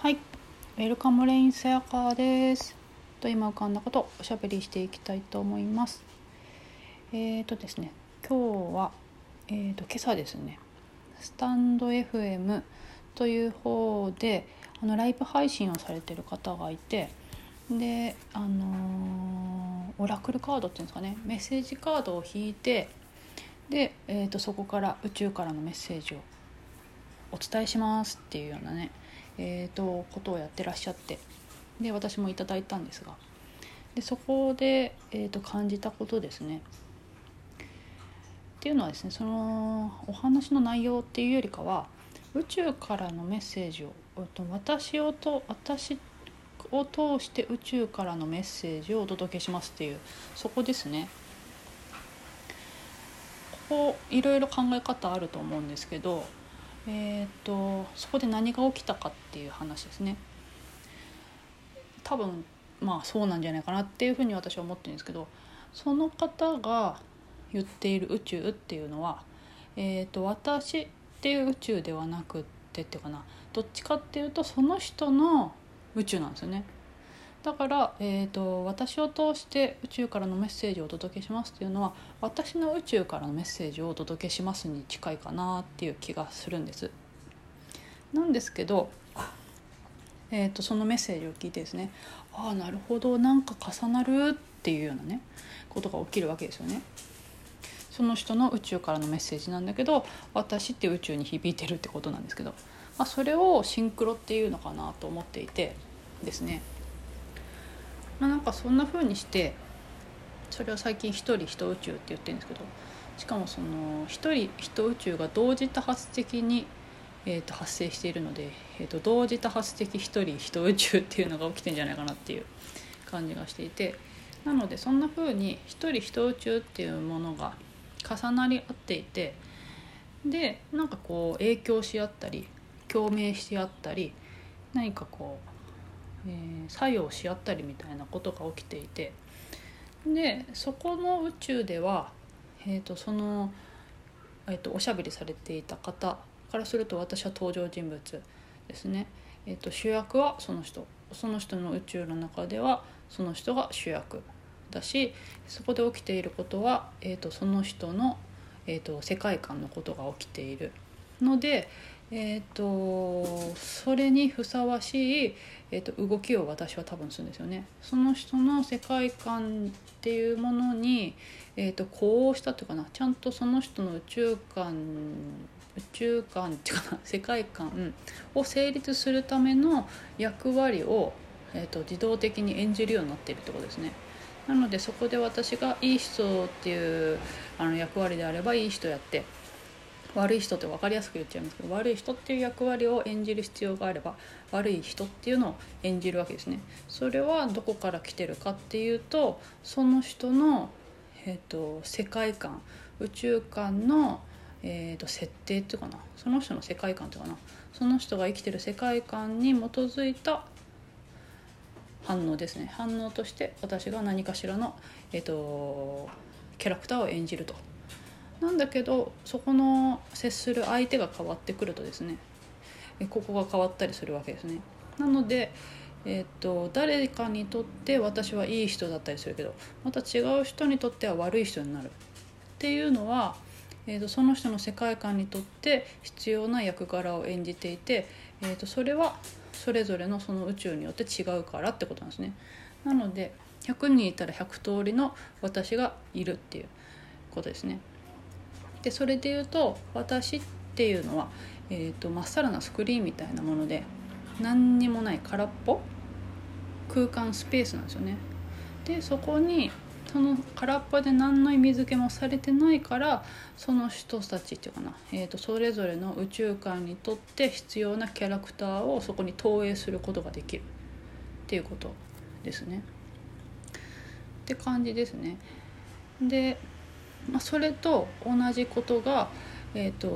はい、ウェルカムレインセアカーです。と今浮かんだことをおしゃべりしていきたいと思います。えーとですね、今日はえーと今朝ですね、スタンド FM という方であのライブ配信をされてる方がいて、で、あのーオラクルカードっていうんですかね、メッセージカードを引いて、で、えーとそこから宇宙からのメッセージをお伝えしますっていうようなね、えー、とことをやってらっしゃってで私もいただいたんですがでそこで、えー、と感じたことですね。っていうのはですねそのお話の内容っていうよりかは宇宙からのメッセージをと私をと私を通して宇宙からのメッセージをお届けしますっていうそこですね。ここいろいろ考え方あると思うんですけどえー、とそこで何が起きたかっていう話ですね。多分まあそうなんじゃないかなっていうふうに私は思ってるんですけどその方が言っている宇宙っていうのは、えー、と私っていう宇宙ではなくってっていうかな。どっちかっていうとその人の宇宙なんですよね。だから、えー、と私を通して宇宙からのメッセージをお届けしますっていうのは私の宇宙からのメッセージをお届けしますに近いかなっていう気がするんです。なんですけど、えー、とそのメッセージを聞いてですねああなるほどなんか重なるっていうようなねことが起きるわけですよね。その人の宇宙からのメッセージなんだけど私って宇宙に響いてるってことなんですけど、まあ、それをシンクロっていうのかなと思っていてですねまあ、なんかそんな風にしてそれを最近一人一宇宙って言ってるんですけどしかもその一人一宇宙が同時多発的に、えー、と発生しているので、えー、と同時多発的一人一宇宙っていうのが起きてんじゃないかなっていう感じがしていてなのでそんな風に一人一宇宙っていうものが重なり合っていてでなんかこう影響し合ったり共鳴し合ったり何かこうえー作用し合ったりみたいなことが起きていて。でそこの宇宙では、えー、とその、えー、とおしゃべりされていた方からすると私は登場人物ですね、えー、と主役はその人。その人の宇宙の中ではその人が主役だしそこで起きていることは、えー、とその人の、えー、と世界観のことが起きている。ので、えー、とそれにふさわしい、えー、と動きを私は多分するんですよね。その人の世界観っていうものに、えー、と呼応したというかなちゃんとその人の宇宙観宇宙観っていうかな世界観を成立するための役割を、えー、と自動的に演じるようになっているってことですね。なのでそこで私がいい人っていうあの役割であればいい人やって悪い人って分かりやすく言っちゃいますけど悪い人っていう役割を演じる必要があれば悪い人っていうのを演じるわけですね。それはどこから来てるかっていうとその人の、えー、と世界観宇宙観の、えー、と設定っていうかなその人の世界観っていうかなその人が生きてる世界観に基づいた反応ですね反応として私が何かしらの、えー、とキャラクターを演じると。なんだけどそこの接する相手が変わってくるとですねここが変わったりするわけですね。なので、えー、と誰かにとって私はいい人だったりするけどまた違う人にとっては悪い人になるっていうのは、えー、とその人の世界観にとって必要な役柄を演じていて、えー、とそれはそれぞれのその宇宙によって違うからってことなんですね。なので100人いたら100通りの私がいるっていうことですね。でそれで言うと私っていうのは、えー、とまっさらなスクリーンみたいなもので何にもない空っぽ空間スペースなんですよね。でそこにその空っぽで何の意味付けもされてないからその人たちっていうかな、えー、とそれぞれの宇宙観にとって必要なキャラクターをそこに投影することができるっていうことですね。って感じですね。でまあ、それと同じことが、えーと、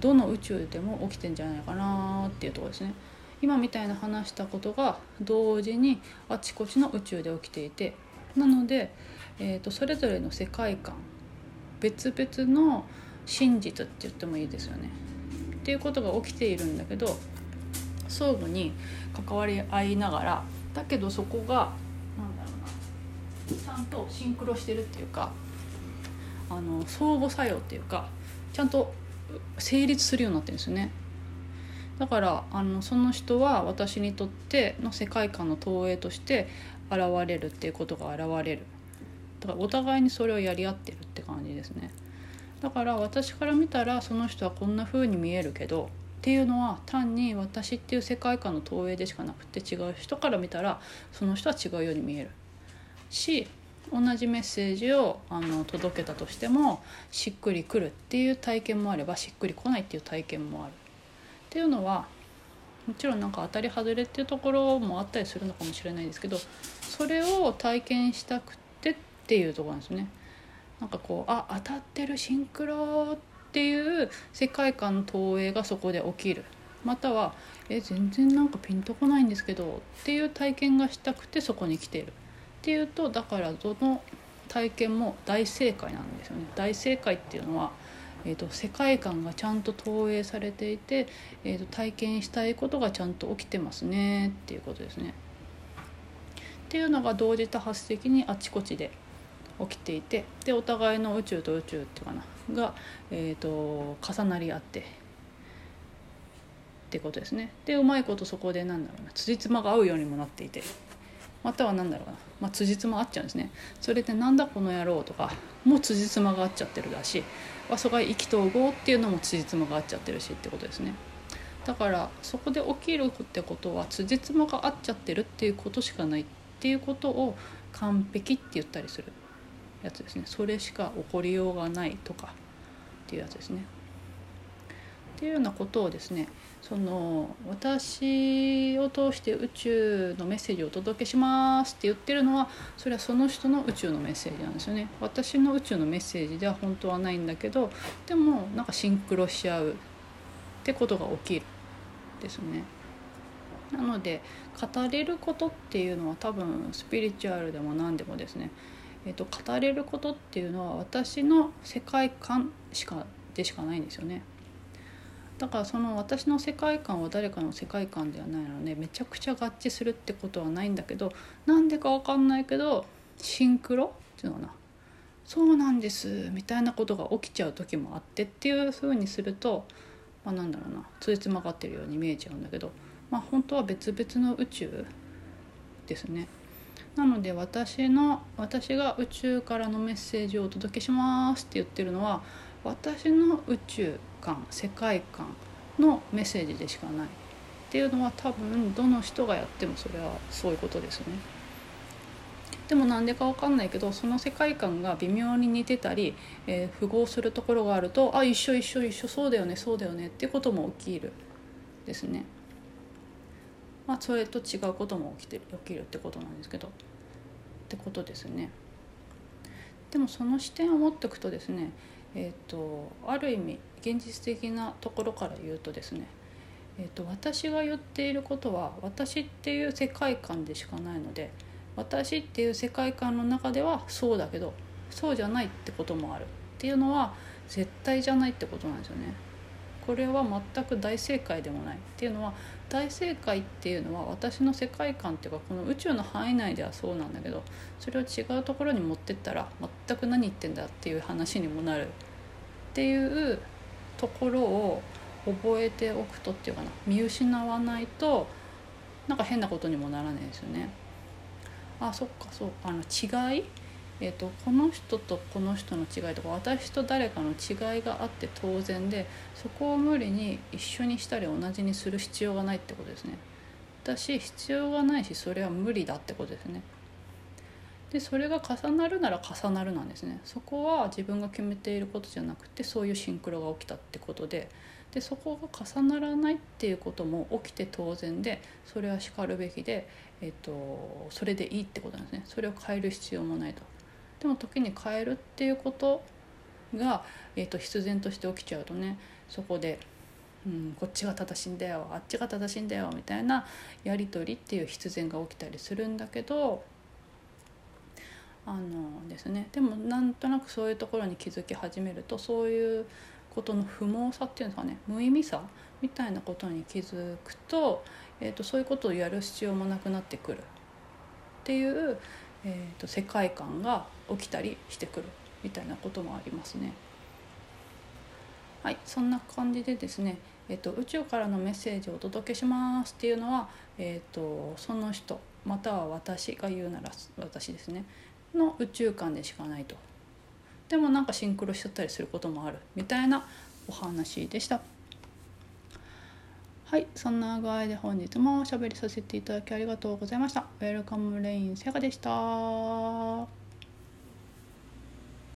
どの宇宙でも起きてんじゃないかなっていうとこですね。今みたいな話したことが同時にあちこちの宇宙で起きていてなので、えーと、それぞれの世界観別々の真実って言ってもいいですよね。っていうことが起きているんだけど相互に関わり合いながらだけどそこがなんだろうなちゃんとシンクロしてるっていうかあの相互作用っていうかちゃんと成立するようになってるんですよね。だからあのその人は私にとっての世界観の投影として現れるっていうことが現れる。だからお互いにそれをやり合ってるって感じですね。だから私から見たらその人はこんな風に見えるけどっていうのは単に私っていう世界観の投影でしかなくて違う人から見たらその人は違うように見える。し同じメッセージをあの届けたとしてもしっくりくるっていう体験もあればしっくりこないっていう体験もあるっていうのはもちろんなんか当たり外れっていうところもあったりするのかもしれないですけどそれを体験したくてっていうとこなんですね。なんかこうあ当たってるシンクロっていう世界観の投影がそこで起きるまたはえ全然なんかピンとこないんですけどっていう体験がしたくてそこに来ているっていうとだからどの体験も大正解なんですよね。大正解っていうのは、えーと、世界観がちゃんと投影されていて、えーと体験したいことがちゃんと起きてますね。っていうことですね。っていうのが同時多発的にあちこちで起きていてでお互いの宇宙と宇宙っていうかなが、えーと、重なり合ってってことですね。でうまいことそこでなんだろうな辻褄が合うようにもなっていて。または何だろうな、まあ、辻褄合っちゃうんですね。それでなんだこの野郎とかもう辻褄が合っちゃってるだしあそが意気投合っていうのも辻褄が合っちゃってるしってことですね。だからそこで起きるってことは辻褄が合っちゃってるっていうことしかないっていうことを完璧って言ったりするやつですね。それしか起こりようがないとかっていうやつですね。っていうようなことをですねその私を通して宇宙のメッセージをお届けしますって言ってるのはそれはその人の宇宙のメッセージなんですよね。私の宇宙のメッセージでは本当はないんだけどでもなんかシンクロし合うってことが起きるですね。なので語れることっていうのは多分スピリチュアルでも何でもですね。えーと、語れることっていうのは私の世界観しかでしかないんですよね。だからその私の世界観は誰かの世界観ではないのでめちゃくちゃ合致するってことはないんだけどなんでか分かんないけどシンクロっていうのかなそうなんですみたいなことが起きちゃう時もあってっていう風にすると、まあ、なんだろうなついつまがってるように見えちゃうんだけど、まあ、本当は別々の宇宙ですね。なので私の私が宇宙からのメッセージをお届けしますって言ってるのは私の宇宙観世界観のメッセージでしかないっていうのは多分どの人がやってもそれはそういうことですね。でもなんでか分かんないけどその世界観が微妙に似てたり、えー、符合するところがあるとあ一緒一緒一緒そうだよねそうだよねっていうことも起きるですね。まあ、それと違うことも起きてる起きるってことなんですけどってことですね。でもその視点を持っておくとですね、えーと、ある意味現実的なところから言うとですね、えーと、私が言っていることは私っていう世界観でしかないので私っていう世界観の中ではそうだけどそうじゃないってこともあるっていうのは絶対じゃないってことなんですよね。これは全く大正解でもないっていうのは大正解っていうのは私の世界観っていうかこの宇宙の範囲内ではそうなんだけどそれを違うところに持ってったら全く何言ってんだっていう話にもなるっていうところを覚えておくとっていうかな見失わないとなんか変なことにもならないですよね。あそっかそうあの違い？えーと、この人とこの人の違いとか私と誰かの違いがあって当然でそこを無理に一緒にしたり同じにする必要がないってことですね。だし必要がないしそれは無理だってことですね。でそれが重なるなら重なるなんですねそこは自分が決めていることじゃなくてそういうシンクロが起きたってことででそこが重ならないっていうことも起きて当然でそれはしかるべきで、えっと、それでいいってことなんですねそれを変える必要もないと。でも時に変えるっていうことが、えーと、必然として起きちゃうとねそこで、うん、こっちが正しいんだよあっちが正しいんだよみたいなやり取りっていう必然が起きたりするんだけどあのですね。でもなんとなくそういうところに気づき始めるとそういうことの不毛さっていうんですかね無意味さみたいなことに気づくとえーと、そういうことをやる必要もなくなってくるっていう、えーと、世界観が起きたりしてくるみたいなこともありますね。はいそんな感じでですね、えーと、宇宙からのメッセージをお届けしますっていうのは、えー、とその人または私が言うなら私ですねの宇宙観でしかないと。でもなんかシンクロしちゃったりすることもあるみたいなお話でした。はい、そんな具合で本日もおしゃべりさせていただきありがとうございました。ウェルカムレインセガでした。